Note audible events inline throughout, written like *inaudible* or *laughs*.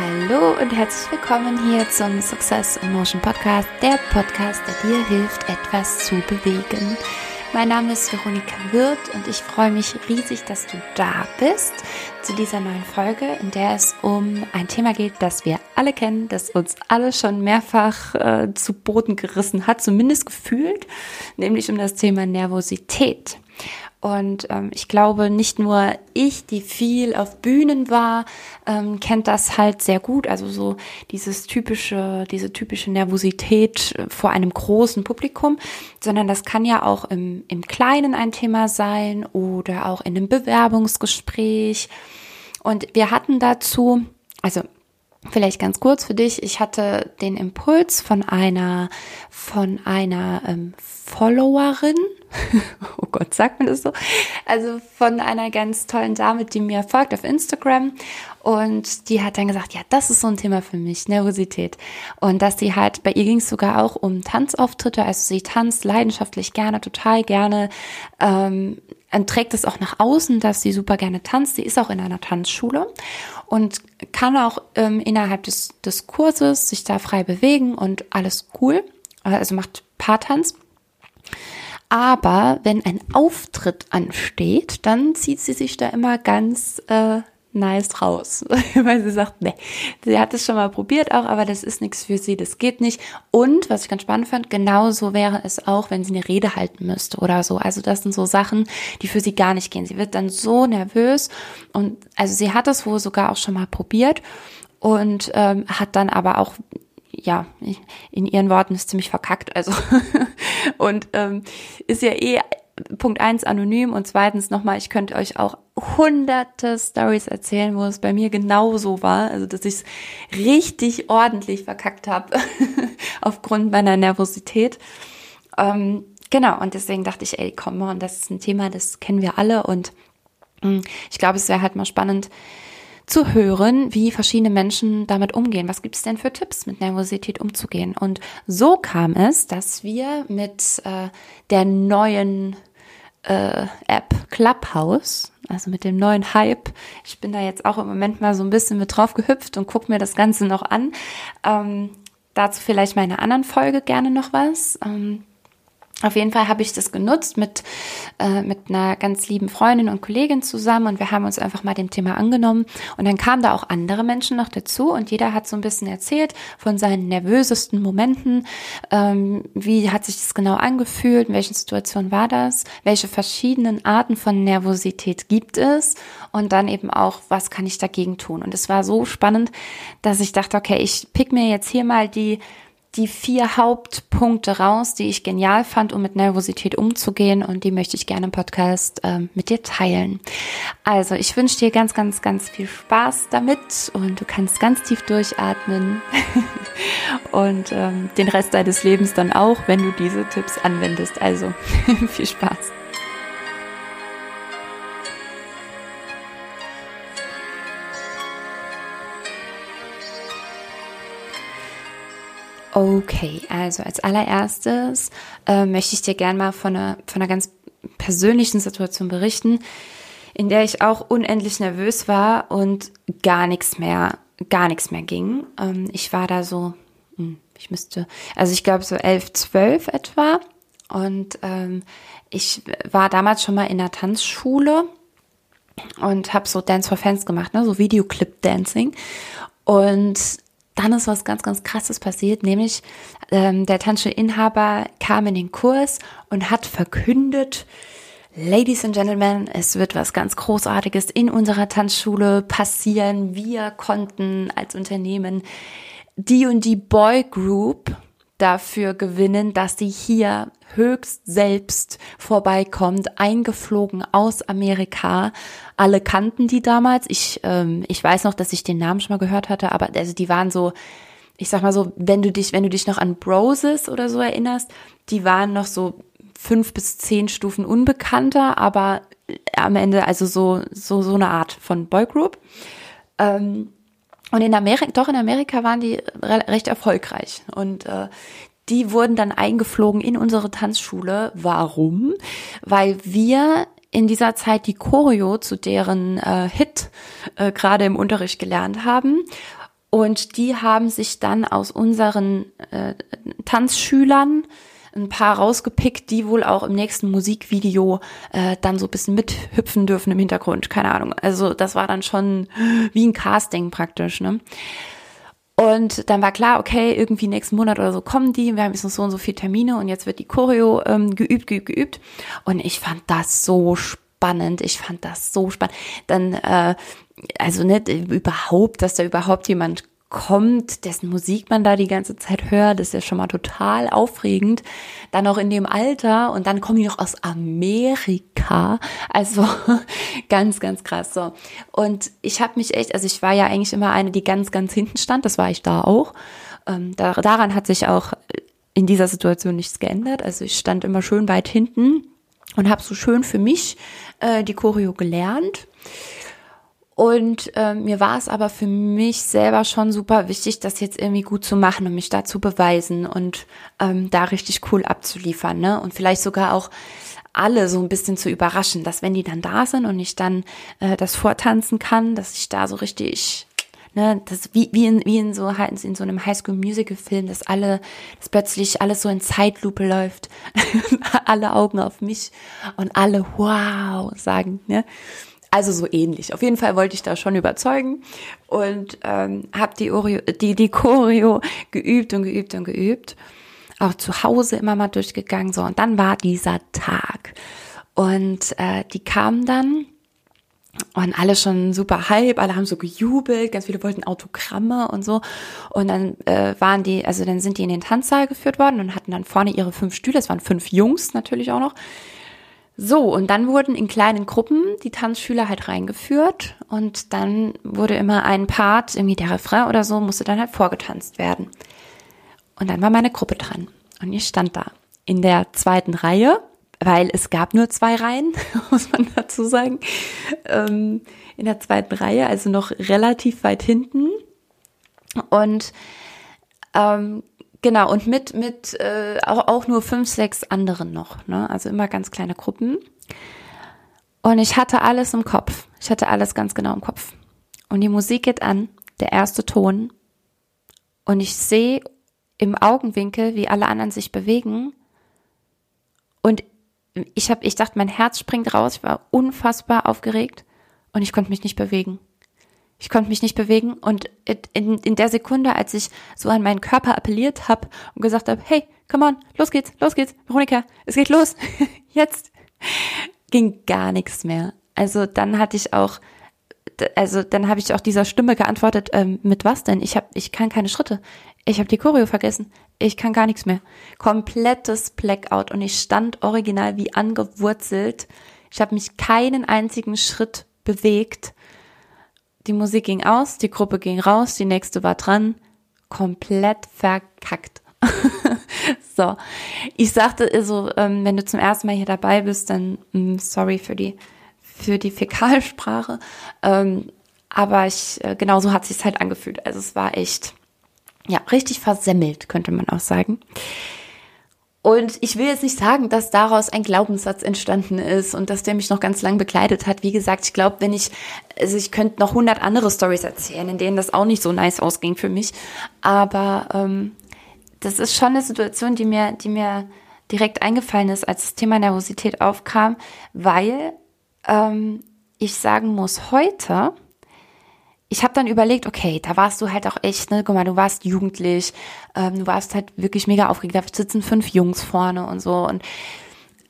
Hallo und herzlich willkommen hier zum Success in Motion Podcast, der Podcast, der dir hilft, etwas zu bewegen. Mein Name ist Veronika Wirth und ich freue mich riesig, dass du da bist zu dieser neuen Folge, in der es um ein Thema geht, das wir alle kennen, das uns alle schon mehrfach äh, zu Boden gerissen hat, zumindest gefühlt, nämlich um das Thema Nervosität. Und ähm, ich glaube, nicht nur ich, die viel auf Bühnen war, ähm, kennt das halt sehr gut. Also so dieses typische, diese typische Nervosität äh, vor einem großen Publikum, sondern das kann ja auch im, im Kleinen ein Thema sein oder auch in einem Bewerbungsgespräch. Und wir hatten dazu, also Vielleicht ganz kurz für dich. Ich hatte den Impuls von einer, von einer ähm, Followerin. *laughs* oh Gott, sagt man das so? Also von einer ganz tollen Dame, die mir folgt auf Instagram. Und die hat dann gesagt, ja, das ist so ein Thema für mich, Nervosität. Und dass sie halt, bei ihr ging es sogar auch um Tanzauftritte. Also sie tanzt leidenschaftlich gerne, total gerne. Ähm, trägt es auch nach außen, dass sie super gerne tanzt. Sie ist auch in einer Tanzschule und kann auch ähm, innerhalb des, des Kurses sich da frei bewegen und alles cool. Also macht Paartanz. Aber wenn ein Auftritt ansteht, dann zieht sie sich da immer ganz äh, nice raus, *laughs* weil sie sagt, nee, sie hat es schon mal probiert auch, aber das ist nichts für sie, das geht nicht. Und was ich ganz spannend fand, genauso wäre es auch, wenn sie eine Rede halten müsste oder so. Also das sind so Sachen, die für sie gar nicht gehen. Sie wird dann so nervös und also sie hat es wohl sogar auch schon mal probiert und ähm, hat dann aber auch ja, in ihren Worten ist ziemlich verkackt, also *laughs* und ähm, ist ja eh Punkt eins anonym und zweitens nochmal, ich könnte euch auch hunderte Stories erzählen, wo es bei mir genauso war, also dass ich es richtig ordentlich verkackt habe *laughs* aufgrund meiner Nervosität. Ähm, genau, und deswegen dachte ich, ey, komm mal, das ist ein Thema, das kennen wir alle und hm, ich glaube, es wäre halt mal spannend, zu hören, wie verschiedene Menschen damit umgehen. Was gibt es denn für Tipps, mit Nervosität umzugehen? Und so kam es, dass wir mit äh, der neuen äh, App Clubhouse, also mit dem neuen Hype. Ich bin da jetzt auch im Moment mal so ein bisschen mit drauf gehüpft und gucke mir das Ganze noch an. Ähm, dazu vielleicht meine anderen Folge gerne noch was. Ähm, auf jeden Fall habe ich das genutzt mit, äh, mit einer ganz lieben Freundin und Kollegin zusammen und wir haben uns einfach mal dem Thema angenommen. Und dann kamen da auch andere Menschen noch dazu und jeder hat so ein bisschen erzählt von seinen nervösesten Momenten. Ähm, wie hat sich das genau angefühlt? In welchen Situationen war das? Welche verschiedenen Arten von Nervosität gibt es? Und dann eben auch, was kann ich dagegen tun? Und es war so spannend, dass ich dachte, okay, ich pick mir jetzt hier mal die die vier Hauptpunkte raus, die ich genial fand, um mit Nervosität umzugehen und die möchte ich gerne im Podcast ähm, mit dir teilen. Also ich wünsche dir ganz, ganz, ganz viel Spaß damit und du kannst ganz tief durchatmen *laughs* und ähm, den Rest deines Lebens dann auch, wenn du diese Tipps anwendest. Also *laughs* viel Spaß. Okay, also als allererstes äh, möchte ich dir gerne mal von einer, von einer ganz persönlichen Situation berichten, in der ich auch unendlich nervös war und gar nichts mehr, gar nichts mehr ging. Ähm, ich war da so, hm, ich müsste, also ich glaube so elf, zwölf etwa. Und ähm, ich war damals schon mal in der Tanzschule und habe so Dance for Fans gemacht, ne, so Videoclip-Dancing. Und dann ist was ganz, ganz Krasses passiert, nämlich ähm, der Tanzschulinhaber kam in den Kurs und hat verkündet, Ladies and Gentlemen, es wird was ganz Großartiges in unserer Tanzschule passieren. Wir konnten als Unternehmen die und die Boy Group dafür gewinnen, dass sie hier höchst selbst vorbeikommt, eingeflogen aus Amerika. Alle kannten die damals. Ich, ähm, ich weiß noch, dass ich den Namen schon mal gehört hatte, aber also die waren so, ich sag mal so, wenn du dich, wenn du dich noch an Broses oder so erinnerst, die waren noch so fünf bis zehn Stufen unbekannter, aber am Ende also so, so, so eine Art von Boygroup. Ähm, und in Amerika, doch in Amerika waren die recht erfolgreich. Und äh, die wurden dann eingeflogen in unsere Tanzschule. Warum? Weil wir in dieser Zeit die Choreo zu deren äh, Hit äh, gerade im Unterricht gelernt haben. Und die haben sich dann aus unseren äh, Tanzschülern ein paar rausgepickt, die wohl auch im nächsten Musikvideo äh, dann so ein bisschen mithüpfen dürfen im Hintergrund. Keine Ahnung. Also das war dann schon wie ein Casting praktisch. Ne? Und dann war klar, okay, irgendwie nächsten Monat oder so kommen die, wir haben jetzt noch so und so viele Termine und jetzt wird die Choreo ähm, geübt, geübt, geübt. Und ich fand das so spannend, ich fand das so spannend. Dann, äh, also nicht überhaupt, dass da überhaupt jemand kommt, dessen Musik man da die ganze Zeit hört, ist ja schon mal total aufregend. Dann auch in dem Alter und dann kommen die noch aus Amerika. Also *laughs* ganz, ganz krass so. Und ich habe mich echt, also ich war ja eigentlich immer eine, die ganz, ganz hinten stand. Das war ich da auch. Ähm, da, daran hat sich auch in dieser Situation nichts geändert. Also ich stand immer schön weit hinten und habe so schön für mich äh, die Choreo gelernt. Und äh, mir war es aber für mich selber schon super wichtig, das jetzt irgendwie gut zu machen und mich da zu beweisen und ähm, da richtig cool abzuliefern. Ne? Und vielleicht sogar auch alle so ein bisschen zu überraschen, dass wenn die dann da sind und ich dann äh, das vortanzen kann, dass ich da so richtig ne, das wie wie in wie in so halt in so einem Highschool Musical Film, dass alle dass plötzlich alles so in Zeitlupe läuft, *laughs* alle Augen auf mich und alle wow sagen, ne? Also so ähnlich. Auf jeden Fall wollte ich da schon überzeugen und ähm, habe die, Oreo, die, die Choreo geübt und geübt und geübt. Auch zu Hause immer mal durchgegangen. So, und dann war dieser Tag. Und äh, die kamen dann und alle schon super hype, alle haben so gejubelt, ganz viele wollten Autogramme und so. Und dann äh, waren die, also dann sind die in den Tanzsaal geführt worden und hatten dann vorne ihre fünf Stühle. Es waren fünf Jungs natürlich auch noch. So, und dann wurden in kleinen Gruppen die Tanzschüler halt reingeführt und dann wurde immer ein Part, irgendwie der Refrain oder so, musste dann halt vorgetanzt werden. Und dann war meine Gruppe dran und ich stand da in der zweiten Reihe, weil es gab nur zwei Reihen, *laughs* muss man dazu sagen, ähm, in der zweiten Reihe, also noch relativ weit hinten. Und ähm, Genau, und mit, mit äh, auch, auch nur fünf, sechs anderen noch, ne? Also immer ganz kleine Gruppen. Und ich hatte alles im Kopf. Ich hatte alles ganz genau im Kopf. Und die Musik geht an, der erste Ton. Und ich sehe im Augenwinkel, wie alle anderen sich bewegen. Und ich habe, ich dachte, mein Herz springt raus. Ich war unfassbar aufgeregt und ich konnte mich nicht bewegen. Ich konnte mich nicht bewegen und in, in der Sekunde, als ich so an meinen Körper appelliert habe und gesagt habe, hey, come on, los geht's, los geht's, Veronika, es geht los, *laughs* jetzt, ging gar nichts mehr. Also dann hatte ich auch, also dann habe ich auch dieser Stimme geantwortet, ähm, mit was denn? Ich habe, ich kann keine Schritte. Ich habe die Choreo vergessen. Ich kann gar nichts mehr. Komplettes Blackout und ich stand original wie angewurzelt. Ich habe mich keinen einzigen Schritt bewegt die Musik ging aus, die Gruppe ging raus, die nächste war dran. Komplett verkackt. *laughs* so, ich sagte also, ähm, wenn du zum ersten Mal hier dabei bist, dann mm, sorry für die für die Fäkalsprache. Ähm, aber ich, äh, genau so hat sich's halt angefühlt. Also es war echt, ja, richtig versemmelt, könnte man auch sagen. Und ich will jetzt nicht sagen, dass daraus ein Glaubenssatz entstanden ist und dass der mich noch ganz lang begleitet hat. Wie gesagt, ich glaube, wenn ich, also ich könnte noch hundert andere Stories erzählen, in denen das auch nicht so nice ausging für mich. Aber ähm, das ist schon eine Situation, die mir, die mir direkt eingefallen ist, als das Thema Nervosität aufkam, weil ähm, ich sagen muss, heute ich habe dann überlegt, okay, da warst du halt auch echt, ne, guck mal, du warst jugendlich, ähm, du warst halt wirklich mega aufgeregt, da sitzen fünf Jungs vorne und so. Und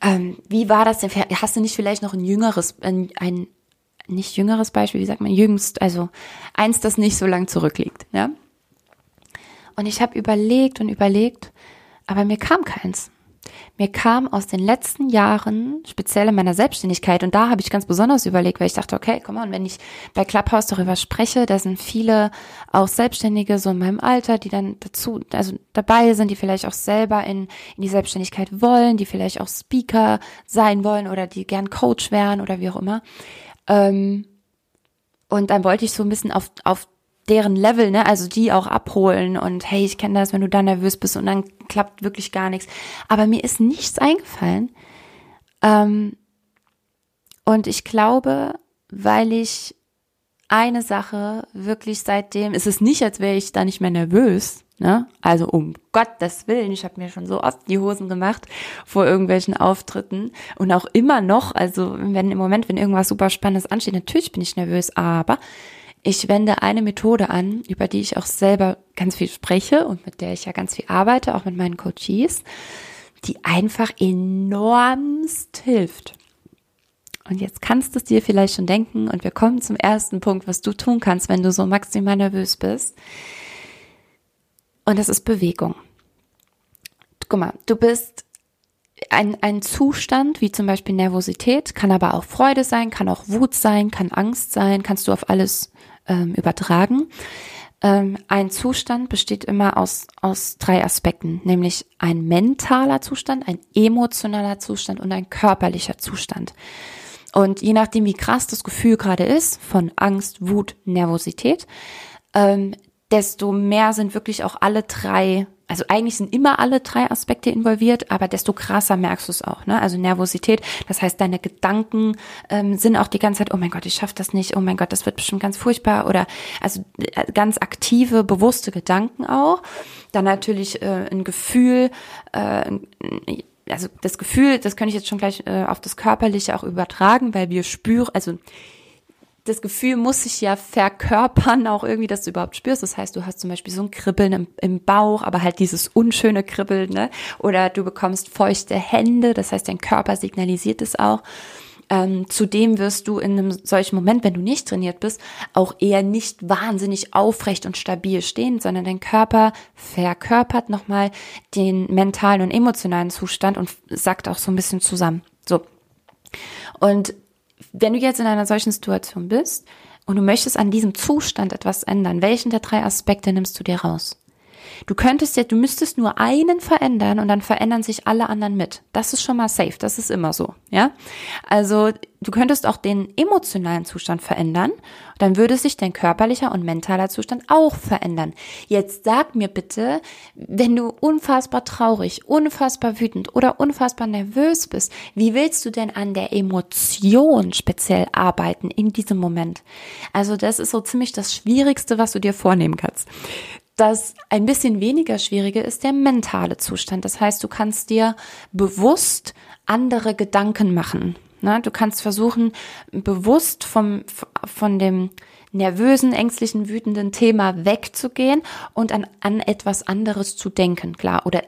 ähm, wie war das denn? Hast du nicht vielleicht noch ein jüngeres, ein, ein nicht jüngeres Beispiel, wie sagt man, jüngst, also eins, das nicht so lang zurückliegt, ja? Und ich habe überlegt und überlegt, aber mir kam keins mir kam aus den letzten Jahren, speziell in meiner Selbstständigkeit, und da habe ich ganz besonders überlegt, weil ich dachte, okay, komm mal, wenn ich bei Clubhouse darüber spreche, da sind viele auch Selbstständige so in meinem Alter, die dann dazu, also dabei sind, die vielleicht auch selber in, in die Selbstständigkeit wollen, die vielleicht auch Speaker sein wollen oder die gern Coach wären oder wie auch immer. Ähm, und dann wollte ich so ein bisschen auf, auf deren Level, ne, also die auch abholen und hey, ich kenne das, wenn du da nervös bist und dann klappt wirklich gar nichts. Aber mir ist nichts eingefallen. Ähm, und ich glaube, weil ich eine Sache wirklich seitdem, ist es nicht, als wäre ich da nicht mehr nervös, ne? Also um Gottes Willen, ich habe mir schon so oft die Hosen gemacht vor irgendwelchen Auftritten und auch immer noch, also wenn im Moment, wenn irgendwas super Spannendes ansteht, natürlich bin ich nervös, aber ich wende eine Methode an, über die ich auch selber ganz viel spreche und mit der ich ja ganz viel arbeite, auch mit meinen Coaches, die einfach enormst hilft. Und jetzt kannst du es dir vielleicht schon denken und wir kommen zum ersten Punkt, was du tun kannst, wenn du so maximal nervös bist. Und das ist Bewegung. Guck mal, du bist ein, ein Zustand, wie zum Beispiel Nervosität, kann aber auch Freude sein, kann auch Wut sein, kann Angst sein, kannst du auf alles ähm, übertragen. Ähm, ein Zustand besteht immer aus, aus drei Aspekten, nämlich ein mentaler Zustand, ein emotionaler Zustand und ein körperlicher Zustand. Und je nachdem, wie krass das Gefühl gerade ist, von Angst, Wut, Nervosität, ähm, desto mehr sind wirklich auch alle drei, also eigentlich sind immer alle drei Aspekte involviert, aber desto krasser merkst du es auch. Ne? Also Nervosität, das heißt, deine Gedanken ähm, sind auch die ganze Zeit, oh mein Gott, ich schaff das nicht, oh mein Gott, das wird bestimmt ganz furchtbar oder also äh, ganz aktive, bewusste Gedanken auch. Dann natürlich äh, ein Gefühl, äh, also das Gefühl, das könnte ich jetzt schon gleich äh, auf das Körperliche auch übertragen, weil wir spüren, also das Gefühl muss sich ja verkörpern, auch irgendwie, dass du überhaupt spürst. Das heißt, du hast zum Beispiel so ein Kribbeln im, im, Bauch, aber halt dieses unschöne Kribbeln, ne? Oder du bekommst feuchte Hände, das heißt, dein Körper signalisiert es auch. Ähm, zudem wirst du in einem solchen Moment, wenn du nicht trainiert bist, auch eher nicht wahnsinnig aufrecht und stabil stehen, sondern dein Körper verkörpert nochmal den mentalen und emotionalen Zustand und sagt auch so ein bisschen zusammen. So. Und wenn du jetzt in einer solchen Situation bist und du möchtest an diesem Zustand etwas ändern, welchen der drei Aspekte nimmst du dir raus? Du könntest ja, du müsstest nur einen verändern und dann verändern sich alle anderen mit. Das ist schon mal safe. Das ist immer so, ja? Also, du könntest auch den emotionalen Zustand verändern. Dann würde sich dein körperlicher und mentaler Zustand auch verändern. Jetzt sag mir bitte, wenn du unfassbar traurig, unfassbar wütend oder unfassbar nervös bist, wie willst du denn an der Emotion speziell arbeiten in diesem Moment? Also, das ist so ziemlich das Schwierigste, was du dir vornehmen kannst. Das ein bisschen weniger schwierige ist der mentale Zustand. Das heißt, du kannst dir bewusst andere Gedanken machen. Ne? Du kannst versuchen, bewusst vom, von dem nervösen, ängstlichen, wütenden Thema wegzugehen und an, an etwas anderes zu denken, klar. Oder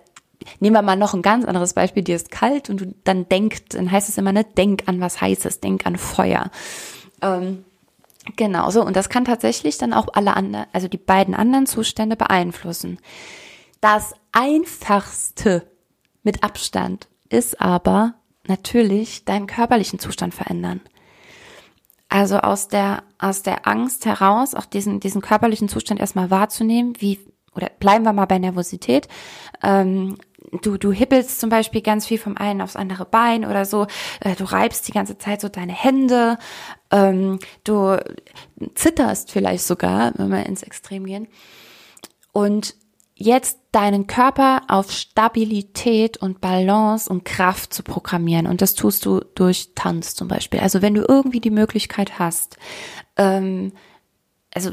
nehmen wir mal noch ein ganz anderes Beispiel, dir ist kalt und du dann denkst, dann heißt es immer, ne, denk an was Heißes, denk an Feuer. Ähm, Genau so. Und das kann tatsächlich dann auch alle anderen, also die beiden anderen Zustände beeinflussen. Das einfachste mit Abstand ist aber natürlich deinen körperlichen Zustand verändern. Also aus der, aus der Angst heraus, auch diesen, diesen körperlichen Zustand erstmal wahrzunehmen, wie, oder bleiben wir mal bei Nervosität, ähm, du, du hippelst zum Beispiel ganz viel vom einen aufs andere Bein oder so, äh, du reibst die ganze Zeit so deine Hände, ähm, du zitterst vielleicht sogar, wenn wir ins Extrem gehen. Und jetzt deinen Körper auf Stabilität und Balance und Kraft zu programmieren. Und das tust du durch Tanz zum Beispiel. Also wenn du irgendwie die Möglichkeit hast, ähm, also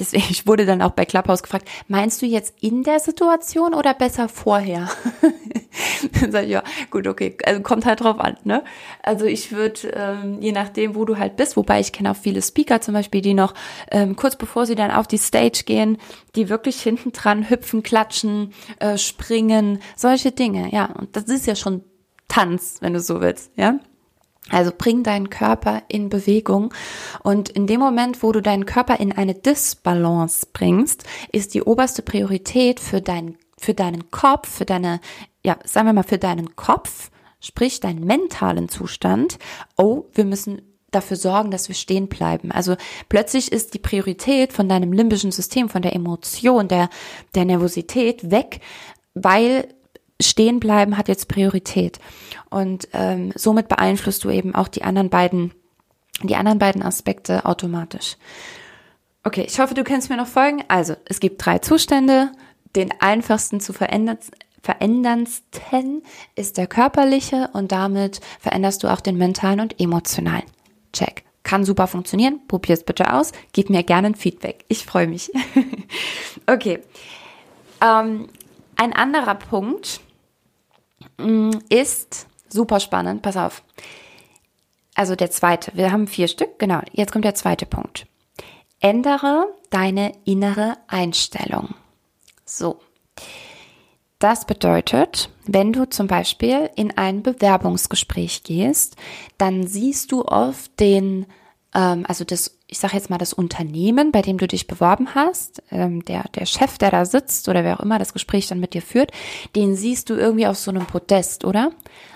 Deswegen, ich wurde dann auch bei Clubhouse gefragt, meinst du jetzt in der Situation oder besser vorher? *laughs* dann sag ich, ja, gut, okay, also kommt halt drauf an, ne? Also ich würde, ähm, je nachdem, wo du halt bist, wobei ich kenne auch viele Speaker zum Beispiel, die noch ähm, kurz bevor sie dann auf die Stage gehen, die wirklich hinten dran hüpfen, klatschen, äh, springen, solche Dinge, ja. Und das ist ja schon Tanz, wenn du so willst, ja. Also bring deinen Körper in Bewegung und in dem Moment, wo du deinen Körper in eine Disbalance bringst, ist die oberste Priorität für deinen für deinen Kopf, für deine ja, sagen wir mal für deinen Kopf, sprich deinen mentalen Zustand. Oh, wir müssen dafür sorgen, dass wir stehen bleiben. Also plötzlich ist die Priorität von deinem limbischen System, von der Emotion, der der Nervosität weg, weil stehen bleiben hat jetzt Priorität. Und ähm, somit beeinflusst du eben auch die anderen beiden, die anderen beiden Aspekte automatisch. Okay, ich hoffe, du kannst mir noch folgen. Also, es gibt drei Zustände. Den einfachsten zu verändern, veränderndsten ist der körperliche und damit veränderst du auch den mentalen und emotionalen. Check. kann super funktionieren. Probier es bitte aus. Gib mir gerne ein Feedback. Ich freue mich. *laughs* okay. Ähm, ein anderer Punkt ist super spannend. Pass auf. Also der zweite. Wir haben vier Stück. Genau. Jetzt kommt der zweite Punkt. Ändere deine innere Einstellung. So. Das bedeutet, wenn du zum Beispiel in ein Bewerbungsgespräch gehst, dann siehst du oft den, ähm, also das, ich sage jetzt mal das Unternehmen, bei dem du dich beworben hast, ähm, der, der Chef, der da sitzt oder wer auch immer das Gespräch dann mit dir führt, den siehst du irgendwie auf so einem Podest, oder?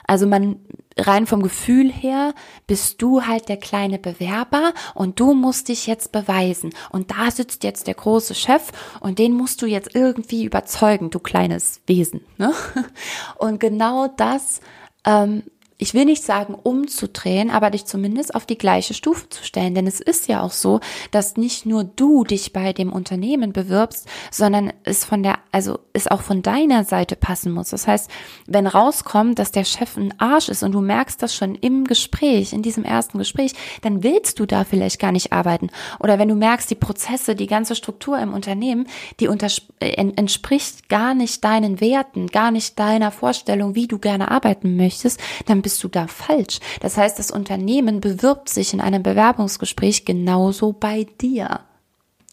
Also man rein vom Gefühl her bist du halt der kleine Bewerber und du musst dich jetzt beweisen. Und da sitzt jetzt der große Chef und den musst du jetzt irgendwie überzeugen, du kleines Wesen. Ne? *laughs* Und genau das ähm, ich will nicht sagen umzudrehen, aber dich zumindest auf die gleiche Stufe zu stellen. Denn es ist ja auch so, dass nicht nur du dich bei dem Unternehmen bewirbst, sondern es von der, also es auch von deiner Seite passen muss. Das heißt, wenn rauskommt, dass der Chef ein Arsch ist und du merkst das schon im Gespräch, in diesem ersten Gespräch, dann willst du da vielleicht gar nicht arbeiten. Oder wenn du merkst, die Prozesse, die ganze Struktur im Unternehmen, die äh, entspricht gar nicht deinen Werten, gar nicht deiner Vorstellung, wie du gerne arbeiten möchtest, dann bist du da falsch. Das heißt, das Unternehmen bewirbt sich in einem Bewerbungsgespräch genauso bei dir.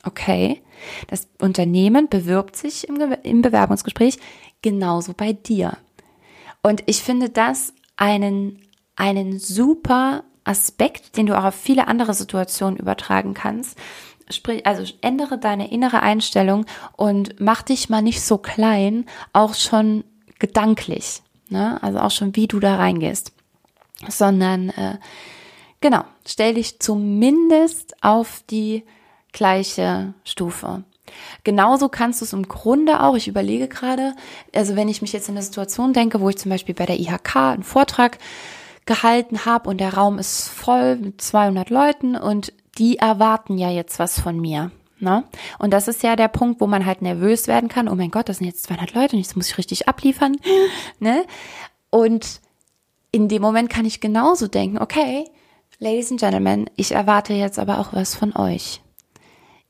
Okay? Das Unternehmen bewirbt sich im, im Bewerbungsgespräch genauso bei dir. Und ich finde das einen, einen super Aspekt, den du auch auf viele andere Situationen übertragen kannst. Sprich, also ändere deine innere Einstellung und mach dich mal nicht so klein, auch schon gedanklich. Ne? Also auch schon, wie du da reingehst. Sondern äh, genau, stell dich zumindest auf die gleiche Stufe. Genauso kannst du es im Grunde auch, ich überlege gerade, also wenn ich mich jetzt in eine Situation denke, wo ich zum Beispiel bei der IHK einen Vortrag gehalten habe und der Raum ist voll mit 200 Leuten und die erwarten ja jetzt was von mir. Ne? Und das ist ja der Punkt, wo man halt nervös werden kann. Oh mein Gott, das sind jetzt 200 Leute und jetzt muss ich richtig abliefern. *laughs* ne? Und in dem Moment kann ich genauso denken, okay, Ladies and Gentlemen, ich erwarte jetzt aber auch was von euch.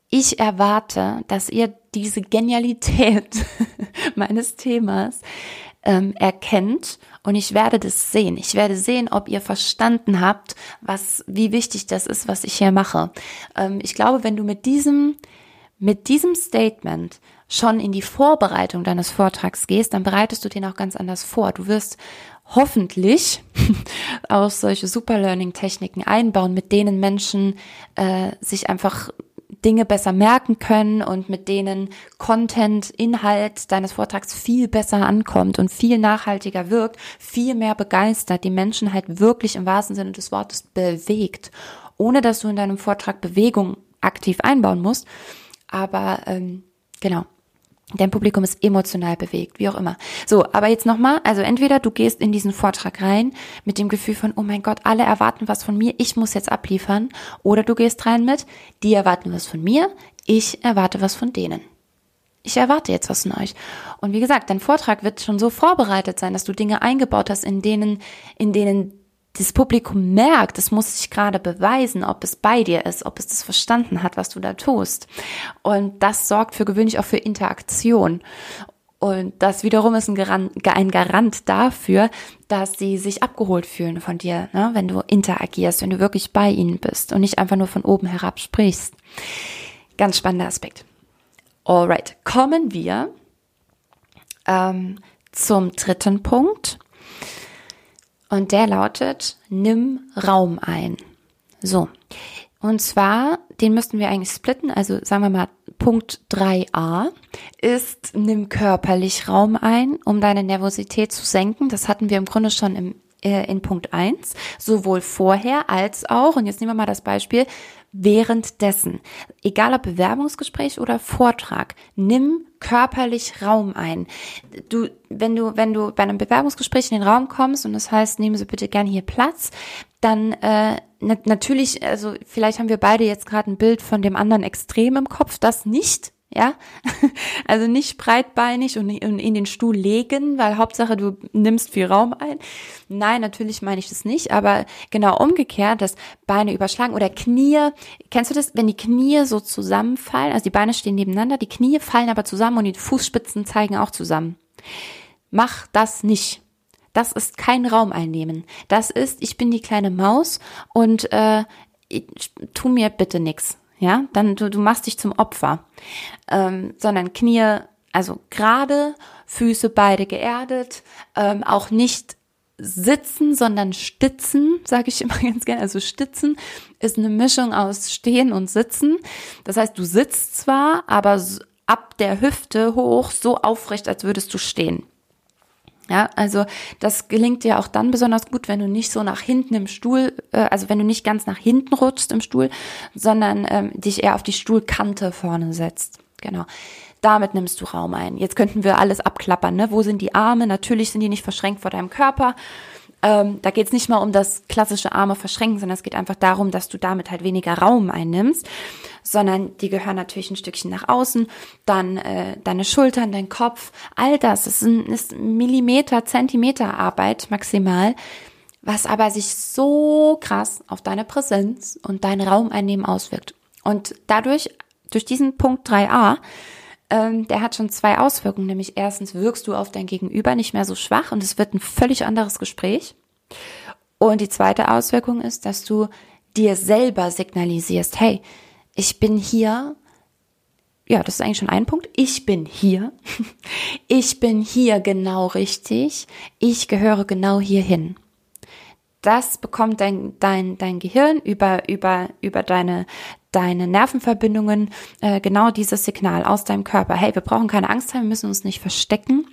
Ich erwarte, dass ihr diese Genialität *laughs* meines Themas ähm, erkennt und ich werde das sehen. Ich werde sehen, ob ihr verstanden habt, was, wie wichtig das ist, was ich hier mache. Ähm, ich glaube, wenn du mit diesem, mit diesem Statement schon in die Vorbereitung deines Vortrags gehst, dann bereitest du den auch ganz anders vor. Du wirst hoffentlich *laughs* auch solche Super Learning Techniken einbauen, mit denen Menschen äh, sich einfach Dinge besser merken können und mit denen Content, Inhalt deines Vortrags viel besser ankommt und viel nachhaltiger wirkt, viel mehr begeistert, die Menschen halt wirklich im wahrsten Sinne des Wortes bewegt, ohne dass du in deinem Vortrag Bewegung aktiv einbauen musst. Aber ähm, genau, Dein Publikum ist emotional bewegt, wie auch immer. So, aber jetzt nochmal, also entweder du gehst in diesen Vortrag rein mit dem Gefühl von, oh mein Gott, alle erwarten was von mir, ich muss jetzt abliefern. Oder du gehst rein mit, die erwarten was von mir, ich erwarte was von denen. Ich erwarte jetzt was von euch. Und wie gesagt, dein Vortrag wird schon so vorbereitet sein, dass du Dinge eingebaut hast, in denen, in denen das Publikum merkt, es muss sich gerade beweisen, ob es bei dir ist, ob es das verstanden hat, was du da tust. Und das sorgt für gewöhnlich auch für Interaktion. Und das wiederum ist ein Garant, ein Garant dafür, dass sie sich abgeholt fühlen von dir, ne? wenn du interagierst, wenn du wirklich bei ihnen bist und nicht einfach nur von oben herab sprichst. Ganz spannender Aspekt. Alright, kommen wir ähm, zum dritten Punkt. Und der lautet, nimm Raum ein. So. Und zwar, den müssten wir eigentlich splitten, also sagen wir mal, Punkt 3a ist, nimm körperlich Raum ein, um deine Nervosität zu senken. Das hatten wir im Grunde schon im, äh, in Punkt 1, sowohl vorher als auch, und jetzt nehmen wir mal das Beispiel, währenddessen. Egal ob Bewerbungsgespräch oder Vortrag, nimm körperlich Raum ein. Du, wenn du, wenn du bei einem Bewerbungsgespräch in den Raum kommst und das heißt, nehmen Sie bitte gern hier Platz, dann äh, na, natürlich, also vielleicht haben wir beide jetzt gerade ein Bild von dem anderen Extrem im Kopf, das nicht, ja. *laughs* Also nicht breitbeinig und in den Stuhl legen, weil Hauptsache du nimmst viel Raum ein. Nein, natürlich meine ich das nicht, aber genau umgekehrt, dass Beine überschlagen oder Knie. Kennst du das, wenn die Knie so zusammenfallen? Also die Beine stehen nebeneinander, die Knie fallen aber zusammen und die Fußspitzen zeigen auch zusammen. Mach das nicht. Das ist kein Raum einnehmen. Das ist, ich bin die kleine Maus und äh, tu mir bitte nix. Ja, dann du, du machst dich zum Opfer. Ähm, sondern Knie, also gerade, Füße beide geerdet, ähm, auch nicht sitzen, sondern stitzen, sage ich *laughs* immer ganz gerne. Also stitzen ist eine Mischung aus stehen und sitzen. Das heißt, du sitzt zwar, aber ab der Hüfte hoch so aufrecht, als würdest du stehen. Ja, also das gelingt dir auch dann besonders gut, wenn du nicht so nach hinten im Stuhl, äh, also wenn du nicht ganz nach hinten rutschst im Stuhl, sondern ähm, dich eher auf die Stuhlkante vorne setzt. Genau. Damit nimmst du Raum ein. Jetzt könnten wir alles abklappern. Ne? Wo sind die Arme? Natürlich sind die nicht verschränkt vor deinem Körper. Ähm, da geht es nicht mal um das klassische Arme verschränken, sondern es geht einfach darum, dass du damit halt weniger Raum einnimmst, sondern die gehören natürlich ein Stückchen nach außen, dann äh, deine Schultern, dein Kopf, all das ist, ist Millimeter, Zentimeter Arbeit maximal, was aber sich so krass auf deine Präsenz und dein Raumeinnehmen auswirkt. Und dadurch, durch diesen Punkt 3a, ähm, der hat schon zwei Auswirkungen, nämlich erstens wirkst du auf dein Gegenüber nicht mehr so schwach und es wird ein völlig anderes Gespräch. Und die zweite Auswirkung ist, dass du dir selber signalisierst, hey, ich bin hier. Ja, das ist eigentlich schon ein Punkt. Ich bin hier. *laughs* Ich bin hier genau richtig. Ich gehöre genau hierhin das bekommt dein, dein, dein Gehirn über, über, über deine, deine Nervenverbindungen äh, genau dieses Signal aus deinem Körper. Hey, wir brauchen keine Angst haben, wir müssen uns nicht verstecken,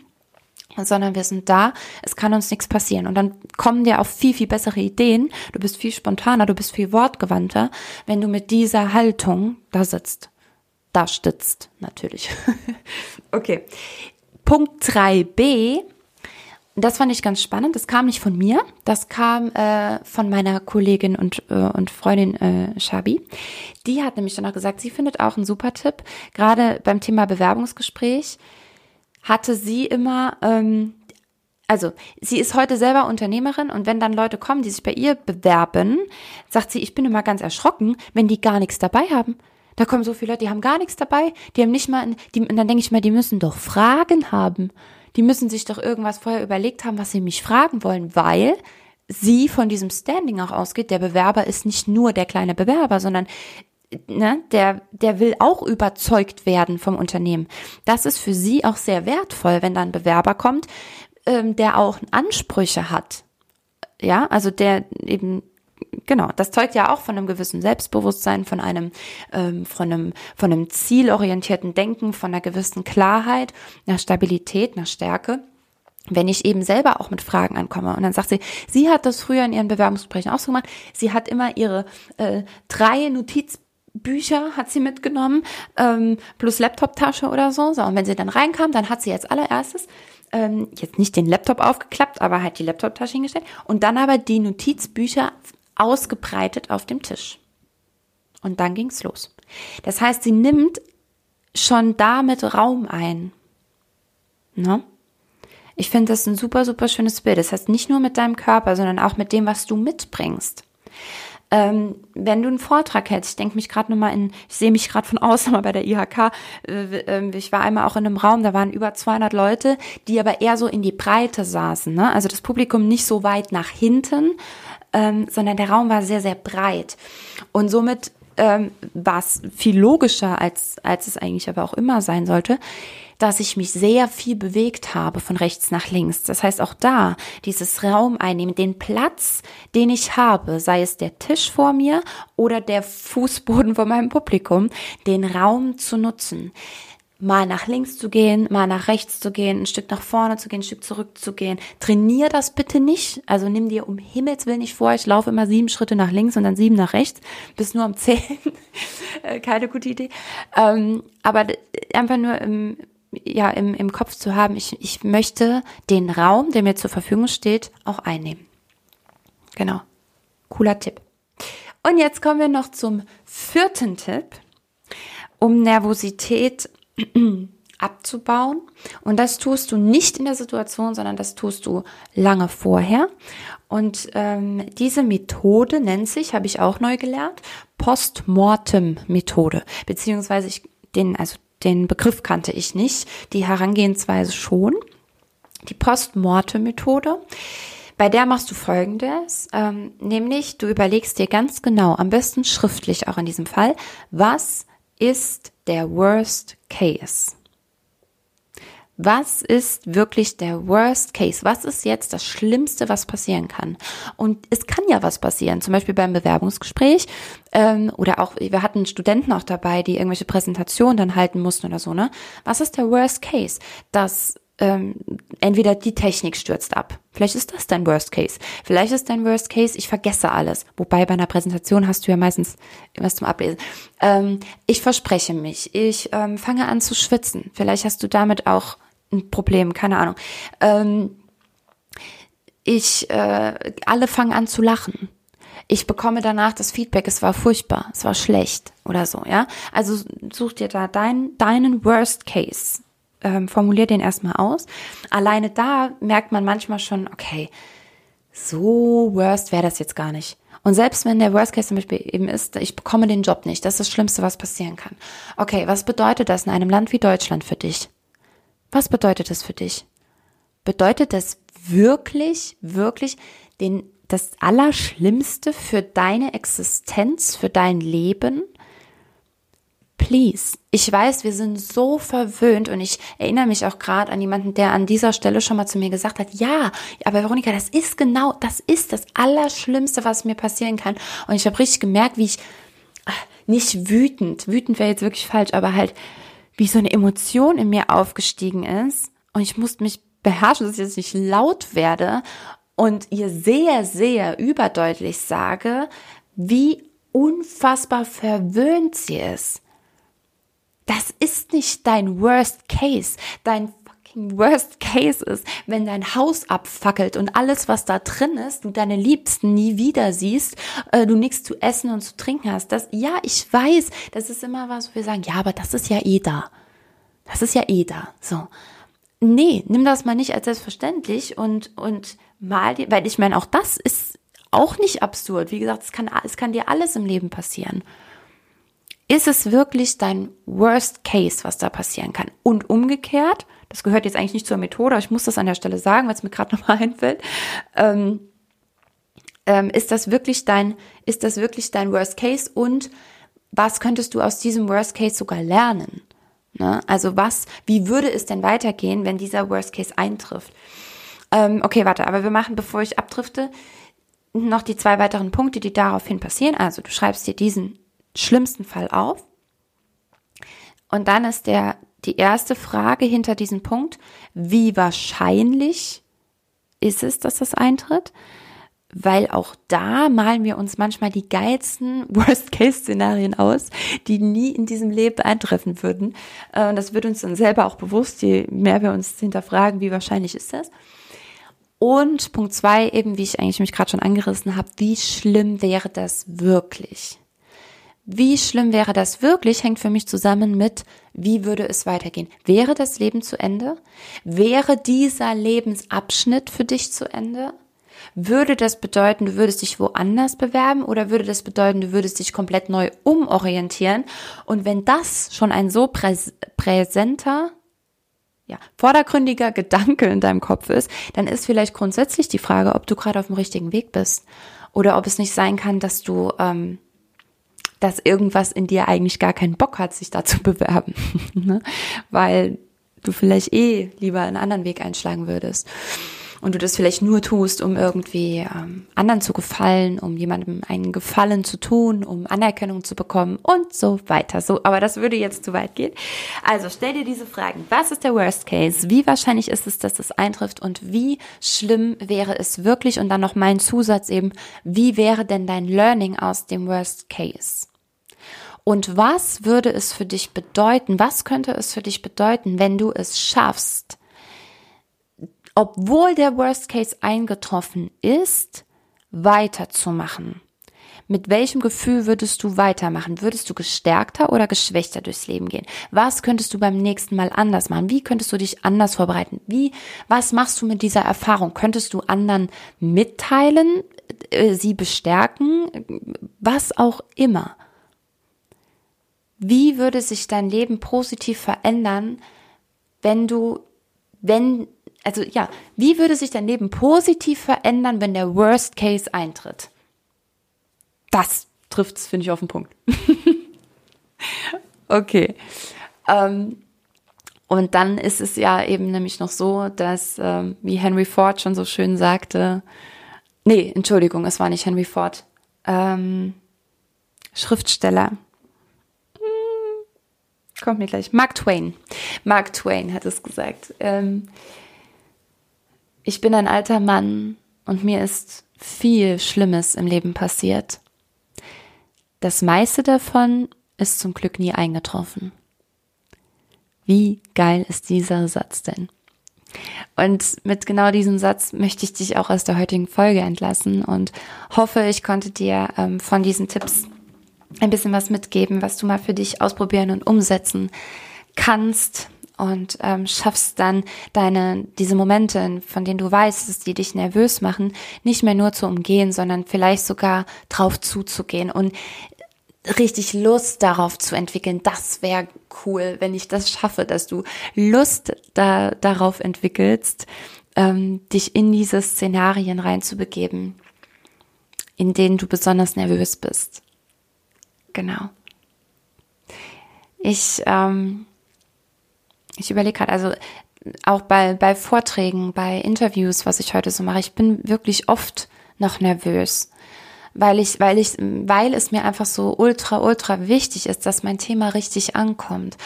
sondern wir sind da, es kann uns nichts passieren. Und dann kommen dir auch viel, viel bessere Ideen. Du bist viel spontaner, du bist viel wortgewandter, wenn du mit dieser Haltung da sitzt. Da stützt, natürlich. *laughs* okay. Punkt 3b das fand ich ganz spannend. Das kam nicht von mir, das kam äh, von meiner Kollegin und, äh, und Freundin äh, Shabi. Die hat nämlich dann auch gesagt, sie findet auch einen super Tipp. Gerade beim Thema Bewerbungsgespräch hatte sie immer, ähm, also sie ist heute selber Unternehmerin und wenn dann Leute kommen, die sich bei ihr bewerben, sagt sie, ich bin immer ganz erschrocken, wenn die gar nichts dabei haben. Da kommen so viele Leute, die haben gar nichts dabei, die haben nicht mal, die, und dann denke ich mal, die müssen doch Fragen haben die müssen sich doch irgendwas vorher überlegt haben, was sie mich fragen wollen, weil sie von diesem Standing auch ausgeht. Der Bewerber ist nicht nur der kleine Bewerber, sondern ne, der, der will auch überzeugt werden vom Unternehmen. Das ist für sie auch sehr wertvoll, wenn da ein Bewerber kommt, ähm, der auch Ansprüche hat. Ja, also der eben genau, das zeugt ja auch von einem gewissen Selbstbewusstsein, von einem, ähm, von einem, von einem zielorientierten Denken, von einer gewissen Klarheit, einer Stabilität, einer Stärke wenn ich eben selber auch mit Fragen ankomme. Und dann sagt sie, sie hat das früher in ihren Bewerbungsgesprächen auch so gemacht. Sie hat immer ihre äh, drei Notizbücher hat sie mitgenommen, ähm, plus Laptoptasche oder so. so. Und wenn sie dann reinkam, dann hat sie als allererstes ähm, jetzt nicht den Laptop aufgeklappt, aber halt die Laptoptasche hingestellt und dann aber die Notizbücher ausgebreitet auf dem Tisch. Und dann ging's los. Das heißt, sie nimmt schon damit Raum ein. Ne? Ich finde das ein super, super schönes Bild. Das heißt, nicht nur mit deinem Körper, sondern auch mit dem, was du mitbringst. Ähm, wenn du einen Vortrag hältst, ich denke mich gerade nochmal in, ich sehe mich gerade von außen *laughs* mal bei der IHK, äh, äh, ich war einmal auch in einem Raum, da waren über 200 Leute, die aber eher so in die Breite saßen, ne? also das Publikum nicht so weit nach hinten, ähm, sondern der Raum war sehr, sehr breit. Und somit ähm, war es viel logischer, als, als es eigentlich aber auch immer sein sollte, dass ich mich sehr viel bewegt habe von rechts nach links. Das heißt auch da, dieses Raum einnehmen, den Platz, den ich habe, sei es der Tisch vor mir oder der Fußboden vor meinem Publikum, den Raum zu nutzen mal nach links zu gehen, mal nach rechts zu gehen, ein Stück nach vorne zu gehen, ein Stück zurück zu gehen. Trainier das bitte nicht. Also nimm dir um Himmels Willen nicht vor, ich laufe immer sieben Schritte nach links und dann sieben nach rechts, bis nur am Zehn. *laughs* Äh, keine gute Idee. Ähm, aber einfach nur im, ja, im, im Kopf zu haben, ich, ich möchte den Raum, der mir zur Verfügung steht, auch einnehmen. Genau. Cooler Tipp. Und jetzt kommen wir noch zum vierten Tipp, um Nervosität *clears throat* abzubauen. Und das tust du nicht in der Situation, sondern das tust du lange vorher. Und ähm, diese Methode nennt sich, habe ich auch neu gelernt, Postmortem-Methode. Beziehungsweise ich, den, also den Begriff kannte ich nicht, die Herangehensweise schon. Die Postmortem-Methode. Bei der machst du folgendes, ähm, nämlich du überlegst dir ganz genau, am besten schriftlich auch in diesem Fall, was ist der Worst Case? Was ist wirklich der Worst Case? Was ist jetzt das Schlimmste, was passieren kann? Und es kann ja was passieren, zum Beispiel beim Bewerbungsgespräch ähm, oder auch, wir hatten Studenten auch dabei, die irgendwelche Präsentationen dann halten mussten oder so, ne? Was ist der Worst Case? Dass ähm, entweder die Technik stürzt ab. Vielleicht ist das dein Worst Case. Vielleicht ist dein Worst Case, ich vergesse alles. Wobei bei einer Präsentation hast du ja meistens was zum Ablesen. Ähm, ich verspreche mich. Ich ähm, fange an zu schwitzen. Vielleicht hast du damit auch ein Problem, keine Ahnung. Ähm, ich, äh, alle fangen an zu lachen. Ich bekomme danach das Feedback, es war furchtbar, es war schlecht oder so, ja. Also such dir da dein, deinen Worst Case, ähm, formulier den erstmal aus. Alleine da merkt man manchmal schon, okay, so worst wäre das jetzt gar nicht. Und selbst wenn der Worst Case zum Beispiel eben ist, ich bekomme den Job nicht, das ist das Schlimmste, was passieren kann. Okay, was bedeutet das in einem Land wie Deutschland für dich? Was bedeutet das für dich? Bedeutet das wirklich, wirklich den, das Allerschlimmste für deine Existenz, für dein Leben? Please. Ich weiß, wir sind so verwöhnt und ich erinnere mich auch gerade an jemanden, der an dieser Stelle schon mal zu mir gesagt hat, ja, aber Veronika, das ist genau, das ist das Allerschlimmste, was mir passieren kann. Und ich habe richtig gemerkt, wie ich, nicht wütend, wütend wäre jetzt wirklich falsch, aber halt wie so eine Emotion in mir aufgestiegen ist und ich musste mich beherrschen, dass ich jetzt nicht laut werde und ihr sehr, sehr überdeutlich sage, wie unfassbar verwöhnt sie ist. Das ist nicht dein Worst Case. Dein fucking Worst Case ist, wenn dein Haus abfackelt und alles, was da drin ist, du deine Liebsten nie wieder siehst, äh, du nichts zu essen und zu trinken hast. Das, ja, ich weiß, das ist immer was, wo wir sagen, ja, aber das ist ja eh da. Das ist ja eh da. So. Nee, nimm das mal nicht als selbstverständlich und, und mal dir, weil ich meine, auch das ist auch nicht absurd. Wie gesagt, es kann, es kann dir alles im Leben passieren. Ist es wirklich dein Worst Case, was da passieren kann? Und umgekehrt, das gehört jetzt eigentlich nicht zur Methode, aber ich muss das an der Stelle sagen, weil es mir gerade *laughs* nochmal einfällt. Ähm, ähm, ist das wirklich dein, ist das wirklich dein Worst Case und was könntest du aus diesem Worst Case sogar lernen? Ne? Also was, wie würde es denn weitergehen, wenn dieser Worst Case eintrifft? Ähm, okay, warte, aber wir machen, bevor ich abdrifte, noch die zwei weiteren Punkte, die daraufhin passieren. Also du schreibst dir diesen schlimmsten Fall auf. Und dann ist der die erste Frage hinter diesem Punkt, wie wahrscheinlich ist es, dass das eintritt? Weil auch da malen wir uns manchmal die geilsten *laughs* Worst-Case-Szenarien aus, die nie in diesem Leben eintreffen würden. Äh, und das wird uns dann selber auch bewusst, je mehr wir uns hinterfragen, wie wahrscheinlich ist das. Und Punkt zwei, eben wie ich eigentlich mich gerade schon angerissen habe, wie schlimm wäre das wirklich? Wie schlimm wäre das wirklich, hängt für mich zusammen mit, wie würde es weitergehen? Wäre das Leben zu Ende? Wäre dieser Lebensabschnitt für dich zu Ende? Würde das bedeuten, du würdest dich woanders bewerben oder würde das bedeuten, du würdest dich komplett neu umorientieren? Und wenn das schon ein so präs präsenter, ja, vordergründiger Gedanke in deinem Kopf ist, dann ist vielleicht grundsätzlich die Frage, ob du gerade auf dem richtigen Weg bist oder ob es nicht sein kann, dass du ähm, dass irgendwas in dir eigentlich gar keinen Bock hat, sich da zu *laughs* bewerben, ne? weil du vielleicht eh lieber einen anderen Weg einschlagen würdest und du das vielleicht nur tust, um irgendwie ähm, anderen zu gefallen, um jemandem einen Gefallen zu tun, um Anerkennung zu bekommen und so weiter. So, aber das würde jetzt zu weit gehen. Also stell dir diese Fragen. Was ist der Worst Case? Wie wahrscheinlich ist es, dass es eintrifft und wie schlimm wäre es wirklich? Und dann noch mein Zusatz eben, wie wäre denn dein Learning aus dem Worst Case? Und was würde es für dich bedeuten? Was könnte es für dich bedeuten, wenn du es schaffst, obwohl der Worst Case eingetroffen ist, weiterzumachen. Mit welchem Gefühl würdest du weitermachen? Würdest du gestärkter oder geschwächter durchs Leben gehen? Was könntest du beim nächsten Mal anders machen? Wie könntest du dich anders vorbereiten? Wie, was machst du mit dieser Erfahrung? Könntest du anderen mitteilen, äh, sie bestärken? Was auch immer. Wie würde sich dein Leben positiv verändern, wenn du, wenn, also ja, wie würde sich dein Leben positiv verändern, wenn der Worst Case eintritt? Das trifft es, finde ich, auf den Punkt. *laughs* okay. Ähm, und dann ist es ja eben nämlich noch so, dass, ähm, wie Henry Ford schon so schön sagte, nee, Entschuldigung, es war nicht Henry Ford, ähm, Schriftsteller, hm, kommt mir gleich, Mark Twain. Mark Twain hat es gesagt. Ähm, ich bin ein alter Mann und mir ist viel Schlimmes im Leben passiert. Das meiste davon ist zum Glück nie eingetroffen. Wie geil ist dieser Satz denn? Und mit genau diesem Satz möchte ich dich auch aus der heutigen Folge entlassen und hoffe, ich konnte dir ähm, von diesen Tipps ein bisschen was mitgeben, was du mal für dich ausprobieren und umsetzen kannst und ähm, schaffst dann deine diese Momente, von denen du weißt, dass die dich nervös machen, nicht mehr nur zu umgehen, sondern vielleicht sogar drauf zuzugehen und richtig Lust darauf zu entwickeln. Das wäre cool, wenn ich das schaffe, dass du Lust da, darauf entwickelst, ähm, dich in diese Szenarien reinzubegeben, in denen du besonders nervös bist. Genau. Ich ähm, ich überlege gerade, also auch bei, bei Vorträgen, bei Interviews, was ich heute so mache, ich bin wirklich oft noch nervös, weil ich, weil ich, weil es mir einfach so ultra, ultra wichtig ist, dass mein Thema richtig ankommt.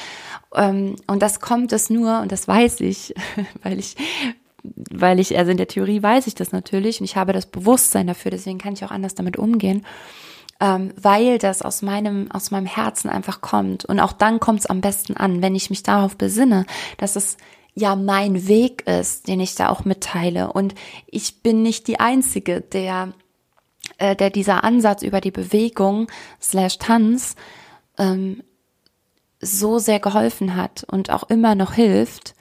Ähm, und das kommt es nur, und das weiß ich, *laughs* weil ich, weil ich, also in der Theorie weiß ich das natürlich und ich habe das Bewusstsein dafür, deswegen kann ich auch anders damit umgehen ähm, weil das aus meinem, aus meinem Herzen einfach kommt. Und auch dann kommt es am besten an, wenn ich mich darauf besinne, dass es ja mein Weg ist, den ich da auch mitteile. Und ich bin nicht die Einzige, der, äh, der dieser Ansatz über die Bewegung slash Tanz ähm, so sehr geholfen hat und auch immer noch hilft.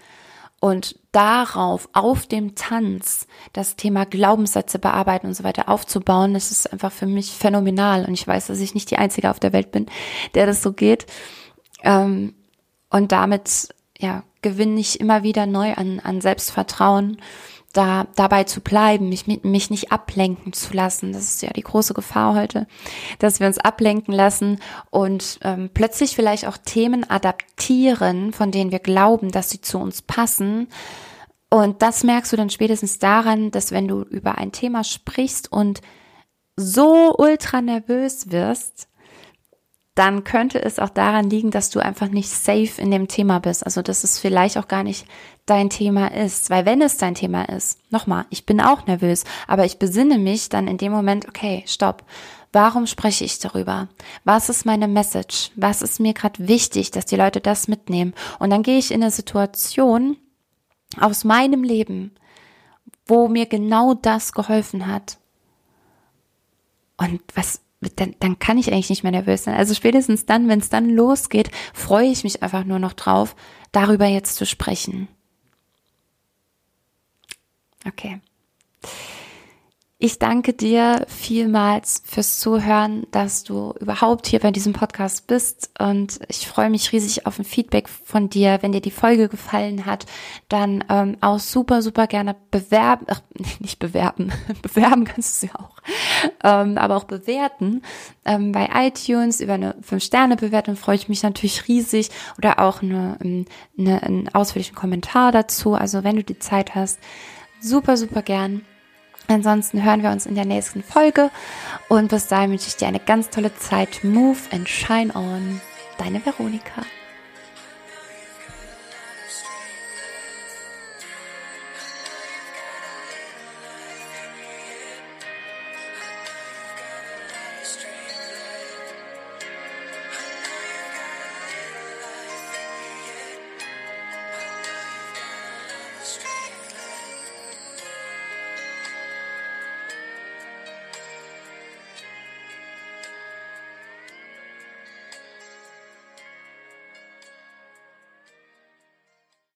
Und darauf, auf dem Tanz, das Thema Glaubenssätze bearbeiten und so weiter aufzubauen, das ist einfach für mich phänomenal. Und ich weiß, dass ich nicht die Einzige auf der Welt bin, der das so geht. Ähm, und damit, ja, gewinne ich immer wieder neu an, an Selbstvertrauen da dabei zu bleiben, mich, mich nicht ablenken zu lassen. Das ist ja die große Gefahr heute, dass wir uns ablenken lassen und ähm, plötzlich vielleicht auch Themen adaptieren, von denen wir glauben, dass sie zu uns passen. Und das merkst du dann spätestens daran, dass wenn du über ein Thema sprichst und so ultra nervös wirst, dann könnte es auch daran liegen, dass du einfach nicht safe in dem Thema bist. Also, dass es vielleicht auch gar nicht dein Thema ist. Weil wenn es dein Thema ist, nochmal, ich bin auch nervös, aber ich besinne mich dann in dem Moment, okay, stopp. Warum spreche ich darüber? Was ist meine Message? Was ist mir gerade wichtig, dass die Leute das mitnehmen? Und dann gehe ich in eine Situation aus meinem Leben, wo mir genau das geholfen hat. Und was, dann, dann kann ich eigentlich nicht mehr nervös sein. Also spätestens dann, wenn es dann losgeht, freue ich mich einfach nur noch drauf, darüber jetzt zu sprechen. Okay. Ich danke dir vielmals fürs Zuhören, dass du überhaupt hier bei diesem Podcast bist und ich freue mich riesig auf ein Feedback von dir. Wenn dir die Folge gefallen hat, dann ähm, auch super, super gerne bewerben, ach, *laughs* nicht bewerben, *laughs* bewerben kannst du sie auch, ähm, aber auch bewerten. Ähm, bei iTunes über eine 5-Sterne-Bewertung freue ich mich natürlich riesig oder auch eine, ähm, eine, einen ausführlichen Kommentar dazu. Also wenn du die Zeit hast, super, super gern. Ansonsten hören wir uns in der nächsten Folge und bis dahin wünsche ich dir eine ganz tolle Zeit. Move and shine on. Deine Veronika.